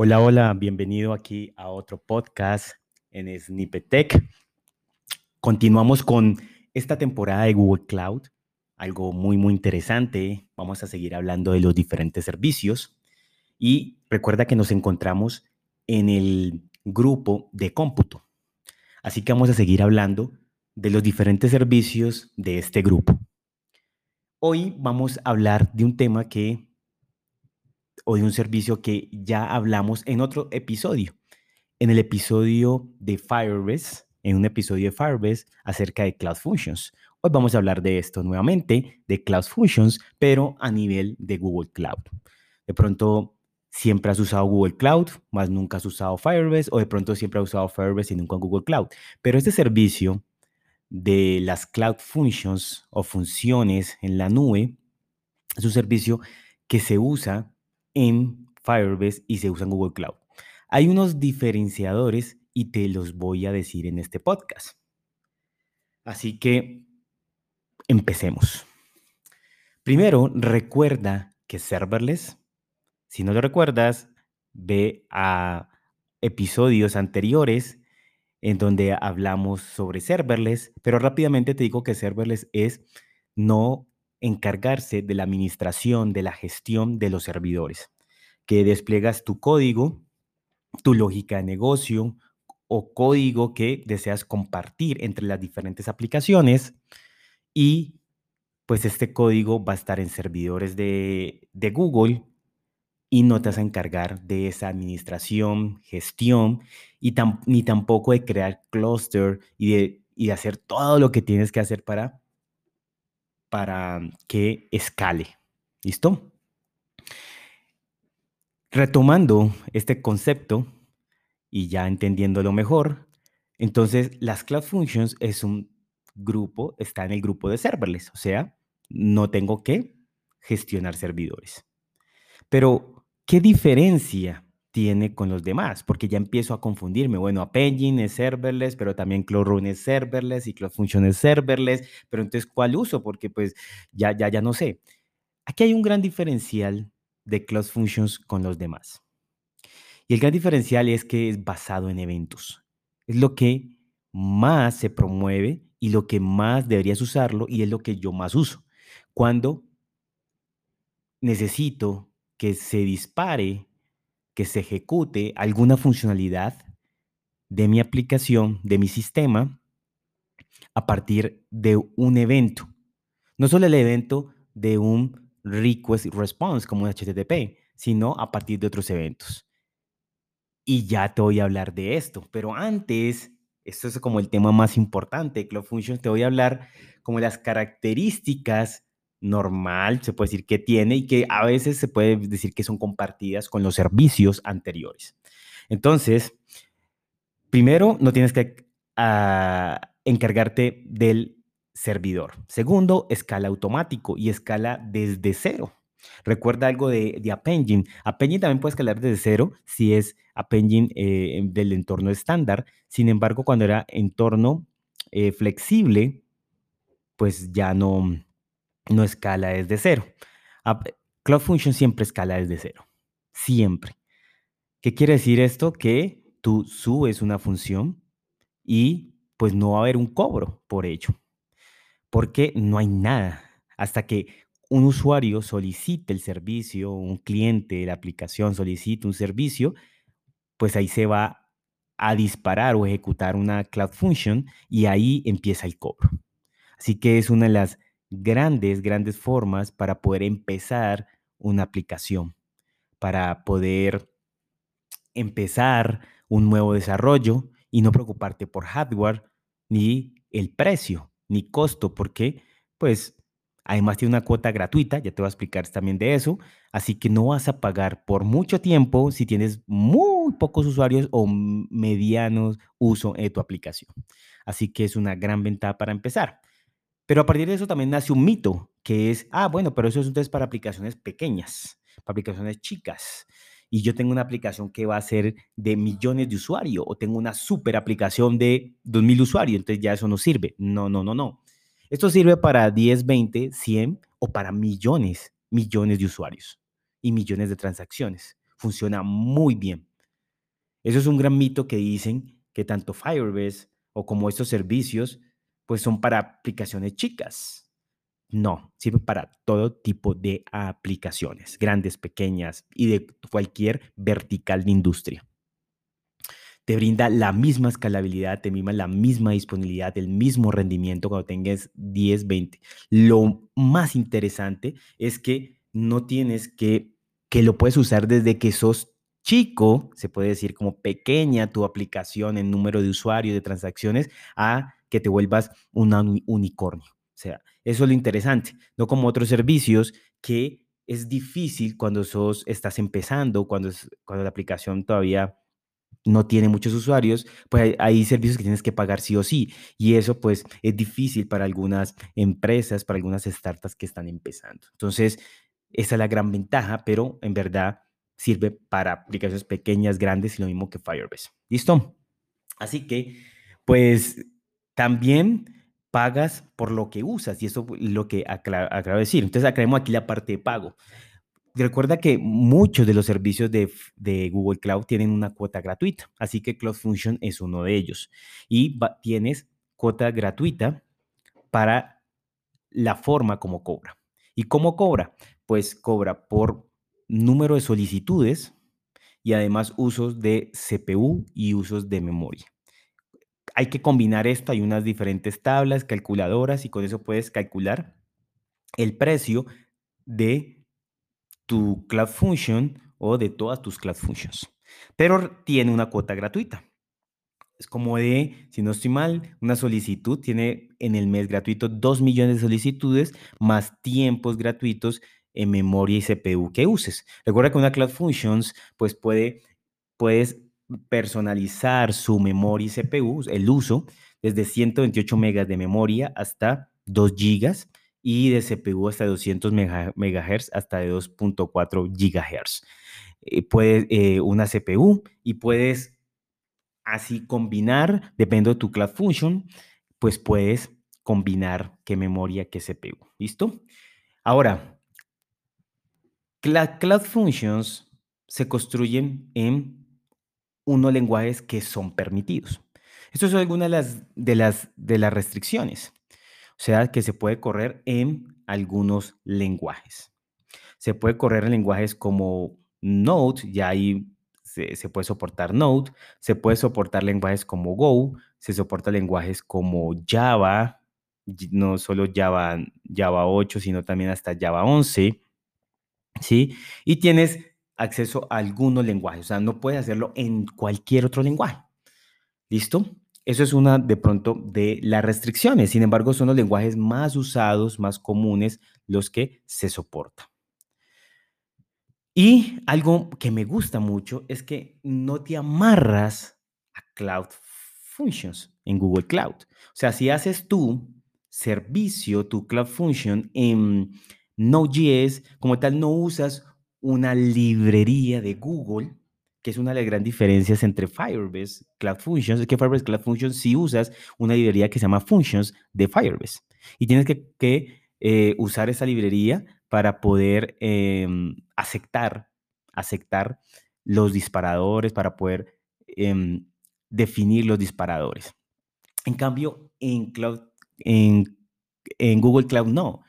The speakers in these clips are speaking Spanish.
Hola, hola, bienvenido aquí a otro podcast en Snippet Tech. Continuamos con esta temporada de Google Cloud, algo muy, muy interesante. Vamos a seguir hablando de los diferentes servicios y recuerda que nos encontramos en el grupo de cómputo. Así que vamos a seguir hablando de los diferentes servicios de este grupo. Hoy vamos a hablar de un tema que o de un servicio que ya hablamos en otro episodio. En el episodio de Firebase, en un episodio de Firebase acerca de Cloud Functions. Hoy vamos a hablar de esto nuevamente, de Cloud Functions, pero a nivel de Google Cloud. De pronto siempre has usado Google Cloud, más nunca has usado Firebase, o de pronto siempre has usado Firebase y nunca Google Cloud. Pero este servicio de las Cloud Functions o funciones en la nube es un servicio que se usa en Firebase y se usa en Google Cloud. Hay unos diferenciadores y te los voy a decir en este podcast. Así que empecemos. Primero, recuerda que serverless, si no lo recuerdas, ve a episodios anteriores en donde hablamos sobre serverless, pero rápidamente te digo que serverless es no encargarse de la administración, de la gestión de los servidores, que despliegas tu código, tu lógica de negocio o código que deseas compartir entre las diferentes aplicaciones y pues este código va a estar en servidores de, Google y no te vas a encargar de esa administración, gestión y ni tampoco de crear cluster y de, y de hacer todo lo que tienes que hacer para para que escale. ¿Listo? Retomando este concepto y ya entendiéndolo mejor, entonces las Cloud Functions es un grupo, está en el grupo de serverless, o sea, no tengo que gestionar servidores. Pero, ¿qué diferencia tiene con los demás, porque ya empiezo a confundirme. Bueno, App Engine es serverless, pero también Cloud es serverless y Cloud Function es serverless, pero entonces, ¿cuál uso? Porque pues ya, ya, ya no sé. Aquí hay un gran diferencial de Cloud Functions con los demás. Y el gran diferencial es que es basado en eventos. Es lo que más se promueve y lo que más deberías usarlo y es lo que yo más uso. Cuando necesito que se dispare que se ejecute alguna funcionalidad de mi aplicación, de mi sistema, a partir de un evento. No solo el evento de un request response como un HTTP, sino a partir de otros eventos. Y ya te voy a hablar de esto, pero antes, esto es como el tema más importante de Cloud Functions, te voy a hablar como las características normal, se puede decir que tiene y que a veces se puede decir que son compartidas con los servicios anteriores. Entonces, primero, no tienes que ah, encargarte del servidor. Segundo, escala automático y escala desde cero. Recuerda algo de, de App Engine. App Engine también puede escalar desde cero si es App Engine eh, del entorno estándar. Sin embargo, cuando era entorno eh, flexible, pues ya no, no escala desde cero. Cloud Function siempre escala desde cero. Siempre. ¿Qué quiere decir esto? Que tú subes una función y pues no va a haber un cobro por ello. Porque no hay nada. Hasta que un usuario solicite el servicio, un cliente de la aplicación solicite un servicio, pues ahí se va a disparar o ejecutar una Cloud Function y ahí empieza el cobro. Así que es una de las grandes, grandes formas para poder empezar una aplicación, para poder empezar un nuevo desarrollo y no preocuparte por hardware ni el precio ni costo, porque pues además tiene una cuota gratuita, ya te voy a explicar también de eso, así que no vas a pagar por mucho tiempo si tienes muy pocos usuarios o medianos uso de tu aplicación. Así que es una gran ventaja para empezar. Pero a partir de eso también nace un mito, que es, ah, bueno, pero eso es entonces para aplicaciones pequeñas, para aplicaciones chicas. Y yo tengo una aplicación que va a ser de millones de usuarios o tengo una super aplicación de 2.000 usuarios, entonces ya eso no sirve. No, no, no, no. Esto sirve para 10, 20, 100 o para millones, millones de usuarios y millones de transacciones. Funciona muy bien. Eso es un gran mito que dicen que tanto Firebase o como estos servicios, pues son para aplicaciones chicas. No, sirve para todo tipo de aplicaciones, grandes, pequeñas y de cualquier vertical de industria te brinda la misma escalabilidad, te brinda la misma disponibilidad, el mismo rendimiento cuando tengas 10, 20. Lo más interesante es que no tienes que, que lo puedes usar desde que sos chico, se puede decir como pequeña tu aplicación en número de usuarios, de transacciones, a que te vuelvas un unicornio. O sea, eso es lo interesante, no como otros servicios que es difícil cuando sos, estás empezando, cuando, cuando la aplicación todavía no tiene muchos usuarios, pues hay, servicios que tienes que pagar sí o sí. Y eso pues es difícil para algunas empresas, para algunas startups que están empezando. Entonces, esa es la gran ventaja, pero en verdad sirve para aplicaciones pequeñas, grandes y lo mismo que Firebase. ¿Listo? Así que, pues también pagas por lo que usas y eso es lo que acabo de decir. Entonces, aclaremos aquí la parte de pago. Recuerda que muchos de los servicios de, Google Cloud tienen una cuota gratuita, así que Cloud Function es uno de ellos. Y tienes cuota gratuita para la forma como cobra. ¿Y cómo cobra? Pues cobra por número de solicitudes y además usos de CPU y usos de memoria. Hay que combinar esto, hay unas diferentes tablas, calculadoras y con eso puedes calcular el precio de tu Cloud Function o de todas tus Cloud Functions. Pero tiene una cuota gratuita. Es como de, si no estoy mal, una solicitud tiene en el mes gratuito 2 millones de solicitudes más tiempos gratuitos en memoria y CPU que uses. Recuerda que una Cloud Functions pues puede, puedes personalizar su memoria y CPU, el uso, desde 128 megas de memoria hasta 2 gigas y de CPU hasta 200 MHz hasta de 2.4 GHz. Eh, puedes eh, una CPU y puedes así combinar, dependiendo de tu Cloud Function, pues puedes combinar qué memoria, qué CPU. ¿Listo? Ahora, Cloud Functions se construyen en unos lenguajes que son permitidos. Estas son algunas de las, de las, restricciones. O sea, que se puede correr en algunos lenguajes. Se puede correr en lenguajes como Node, ya ahí se, puede soportar Node, se puede soportar lenguajes como Go, se soporta lenguajes como Java, no solo Java, Java 8, sino también hasta Java 11, ¿sí? Y tienes acceso a algunos lenguajes, o sea, no puedes hacerlo en cualquier otro lenguaje. ¿Listo? Eso es una de pronto de las restricciones. Sin embargo, son los lenguajes más usados, más comunes, los que se soportan. Y algo que me gusta mucho es que no te amarras a Cloud Functions en Google Cloud. O sea, si haces tu servicio, tu Cloud Function en Node.js, como tal, no usas una librería de Google, que es una de las grandes diferencias entre Firebase Cloud Functions, es que Firebase Cloud Functions si usas una librería que se llama Functions de Firebase. Y tienes que, eh, usar esa librería para poder em, aceptar, aceptar los disparadores, para poder em, definir los disparadores. En cambio, en, Google Cloud no.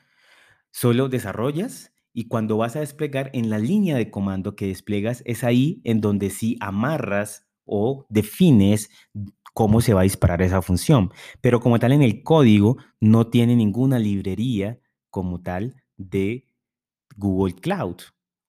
Solo desarrollas y cuando vas a desplegar en la línea de comando que desplegas, es ahí en donde sí amarras o defines cómo se va a disparar esa función. Pero como tal en el código no tiene ninguna librería como tal de Google Cloud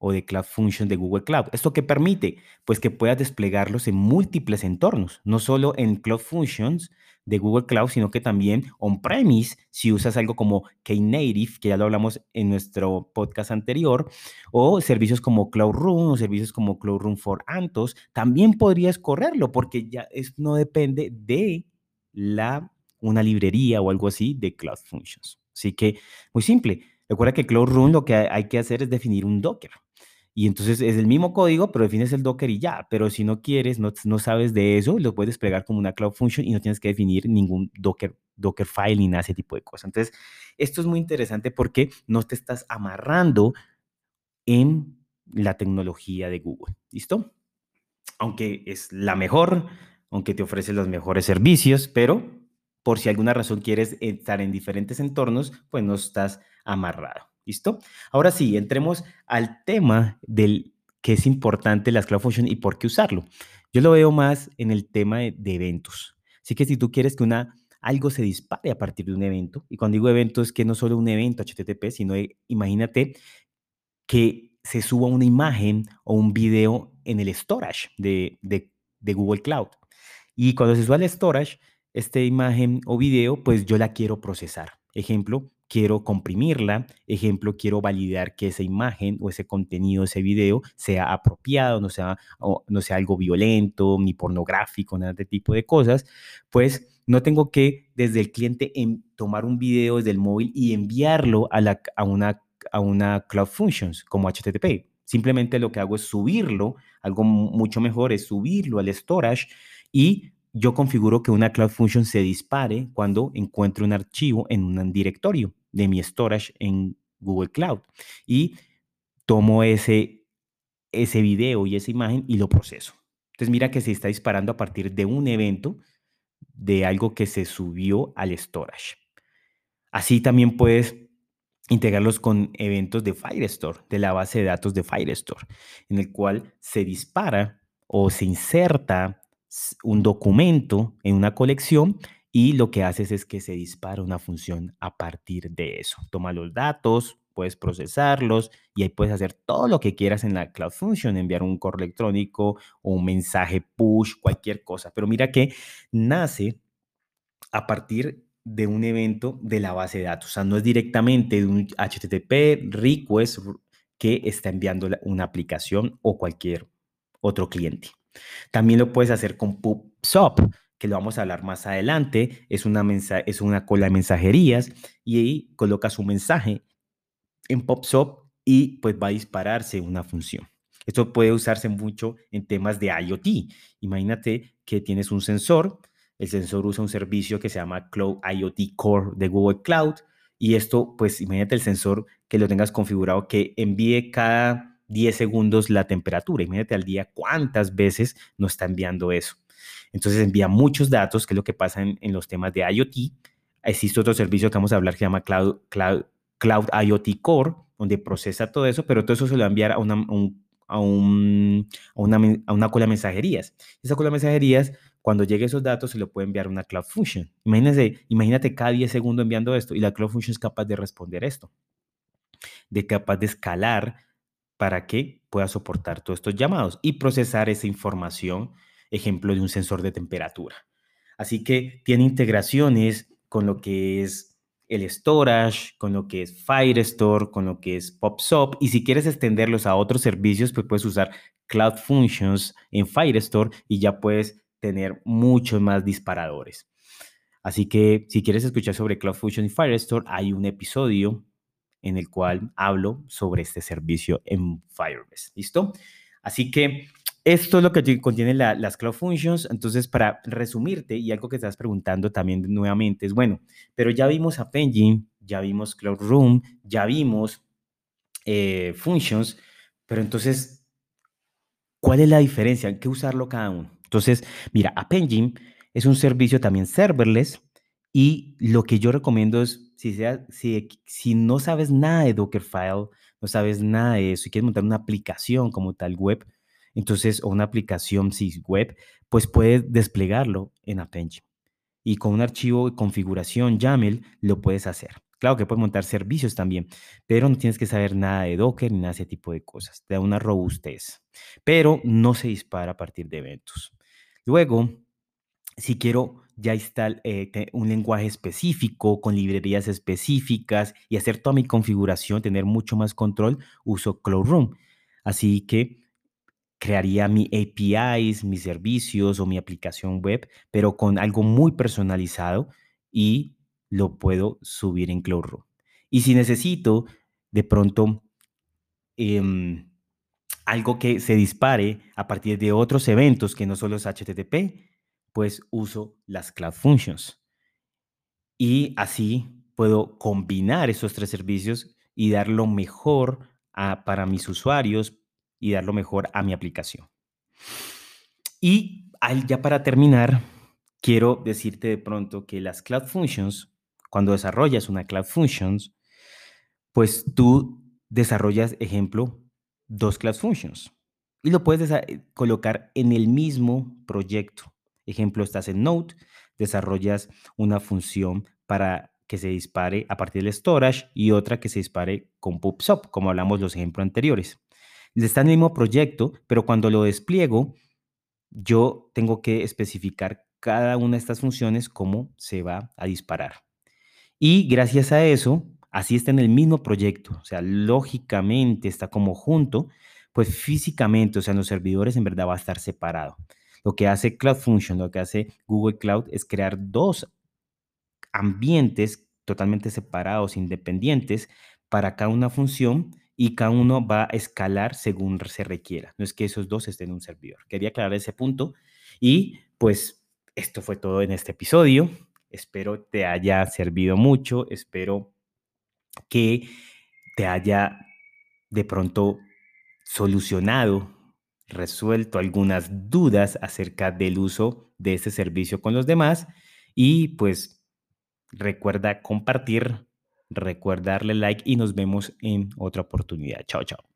o de Cloud Function de Google Cloud. ¿Esto qué permite? Pues que puedas desplegarlos en múltiples entornos, no solo en Cloud Functions de Google Cloud, sino que también on-premise, si usas algo como Knative, que ya lo hablamos en nuestro podcast anterior, o servicios como Cloud Room o servicios como Cloud Room for Antos, también podrías correrlo porque ya es, no depende de la, una librería o algo así de Cloud Functions. Así que muy simple. Recuerda que Cloud Room lo que hay que hacer es definir un Docker. Y entonces es el mismo código, pero defines el Docker y ya. Pero si no quieres, no, no sabes de eso, lo puedes desplegar como una Cloud Function y no tienes que definir ningún Docker, Docker file ni nada ese tipo de cosas. Entonces, esto es muy interesante porque no te estás amarrando en la tecnología de Google. ¿Listo? aunque es la mejor, aunque te ofrece los mejores servicios, pero por si alguna razón quieres estar en diferentes entornos, pues no estás amarrado. ¿Listo? Ahora sí, entremos al tema del que es importante las Cloud Functions y por qué usarlo. Yo lo veo más en el tema de, de eventos. Así que si tú quieres que una algo se dispare a partir de un evento. Y cuando digo evento es que no solo un evento HTTP, sino imagínate que se suba una imagen o un video en el storage de, de, Google Cloud. Y cuando se suba al storage, esta imagen o video, pues yo la quiero procesar. Ejemplo, quiero comprimirla. Ejemplo, quiero validar que esa imagen o ese contenido, ese video, sea apropiado, no sea, no sea algo violento, ni pornográfico, nada de tipo de cosas. Pues no tengo que desde el cliente en, tomar un video desde el móvil y enviarlo a, una, a una Cloud Functions como HTTP. Simplemente lo que hago es subirlo, algo mucho mejor es subirlo al storage y yo configuro que una Cloud Function se dispare cuando encuentre un archivo en un directorio de mi storage en Google Cloud. Y tomo ese, ese video y esa imagen y lo proceso. Entonces mira que se está disparando a partir de un evento de algo que se subió al storage. Así también puedes integrarlos con eventos de Firestore, de la base de datos de Firestore, en el cual se dispara o se inserta un documento en una colección y lo que haces es que se dispara una función a partir de eso. Toma los datos, puedes procesarlos y ahí puedes hacer todo lo que quieras en la Cloud Function, enviar un correo electrónico o un mensaje push, cualquier cosa. Pero mira que nace a partir de un evento de la base de datos. O sea, no es directamente de un HTTP request que está enviando una aplicación o cualquier otro cliente. También lo puedes hacer con PubSub, que lo vamos a hablar más adelante. Es una, es una cola de mensajerías y ahí colocas un mensaje en PubSub y pues va a dispararse una función. Esto puede usarse mucho en temas de IoT. Imagínate que tienes un sensor, el sensor usa un servicio que se llama Cloud IoT Core de Google Cloud y esto, pues imagínate el sensor que lo tengas configurado que envíe cada 10 segundos la temperatura. Imagínate al día cuántas veces nos está enviando eso. Entonces envía muchos datos, que es lo que pasa en, los temas de IoT. Existe otro servicio que vamos a hablar que se llama Cloud, Cloud, Cloud IoT Core, donde procesa todo eso, pero todo eso se lo va a enviar a una, a, un, a, una, a una cola de mensajerías. Esa cola de mensajerías, cuando llegue esos datos, se lo puede enviar a una Cloud Function. Imagínense, imagínate cada 10 segundos enviando esto y la Cloud Function es capaz de responder esto, de capaz de escalar para que pueda soportar todos estos llamados y procesar esa información, ejemplo de un sensor de temperatura. Así que tiene integraciones con lo que es el storage, con lo que es Firestore, con lo que es PopSop. Y si quieres extenderlos a otros servicios, pues puedes usar Cloud Functions en Firestore y ya puedes tener muchos más disparadores. Así que si quieres escuchar sobre Cloud Functions y Firestore, hay un episodio en el cual hablo sobre este servicio en Firebase. ¿Listo? Así que esto es lo que contiene las Cloud Functions. Entonces, para resumirte, y algo que estás preguntando también nuevamente es, bueno, pero ya vimos App Engine, ya vimos Cloud Room, ya vimos eh, Functions, pero entonces, ¿cuál es la diferencia? ¿En qué usarlo cada uno? Entonces, mira, App Engine es un servicio también serverless y lo que yo recomiendo es, si, si no sabes nada de Dockerfile, no sabes nada de eso y quieres montar una aplicación como tal web, entonces, o una aplicación web, pues puedes desplegarlo en Engine. Y con un archivo de configuración YAML lo puedes hacer. Claro que puedes montar servicios también, pero no tienes que saber nada de Docker ni nada de ese tipo de cosas. Te da una robustez, pero no se dispara a partir de eventos. Luego, si quiero ya instalar eh, un lenguaje específico con librerías específicas y hacer toda mi configuración, tener mucho más control, uso Cloud Así que crearía mi APIs, mis servicios o mi aplicación web, pero con algo muy personalizado y lo puedo subir en Cloud Y si necesito de pronto em, algo que se dispare a partir de otros eventos que no solo es HTTP, pues uso las Cloud Functions. Y así puedo combinar esos tres servicios y dar lo mejor para mis usuarios, y dar lo mejor a mi aplicación. Y ya para terminar, quiero decirte de pronto que las Cloud Functions, cuando desarrollas una Cloud Functions, pues tú desarrollas, ejemplo, dos Cloud Functions y lo puedes eh, colocar en el mismo proyecto. Ejemplo, estás en Node, desarrollas una función para que se dispare a partir del storage y otra que se dispare con PubSub, como hablamos los ejemplos anteriores. Está en el mismo proyecto, pero cuando lo despliego, yo tengo que especificar cada una de estas funciones cómo se va a disparar. Y gracias a eso, así está en el mismo proyecto, o sea, lógicamente está como junto, pues físicamente, o sea, en los servidores en verdad va a estar separado. Lo que hace Cloud Function, lo que hace Google Cloud es crear dos ambientes totalmente separados, independientes, para cada una función y cada uno va a escalar según se requiera. No es que esos dos estén en un servidor. Quería aclarar ese punto y pues esto fue todo en este episodio. Espero te haya servido mucho, espero que te haya de pronto solucionado, resuelto algunas dudas acerca del uso de este servicio con los demás y pues recuerda compartir, recuerda darle like y nos vemos en otra oportunidad. Chao, chao.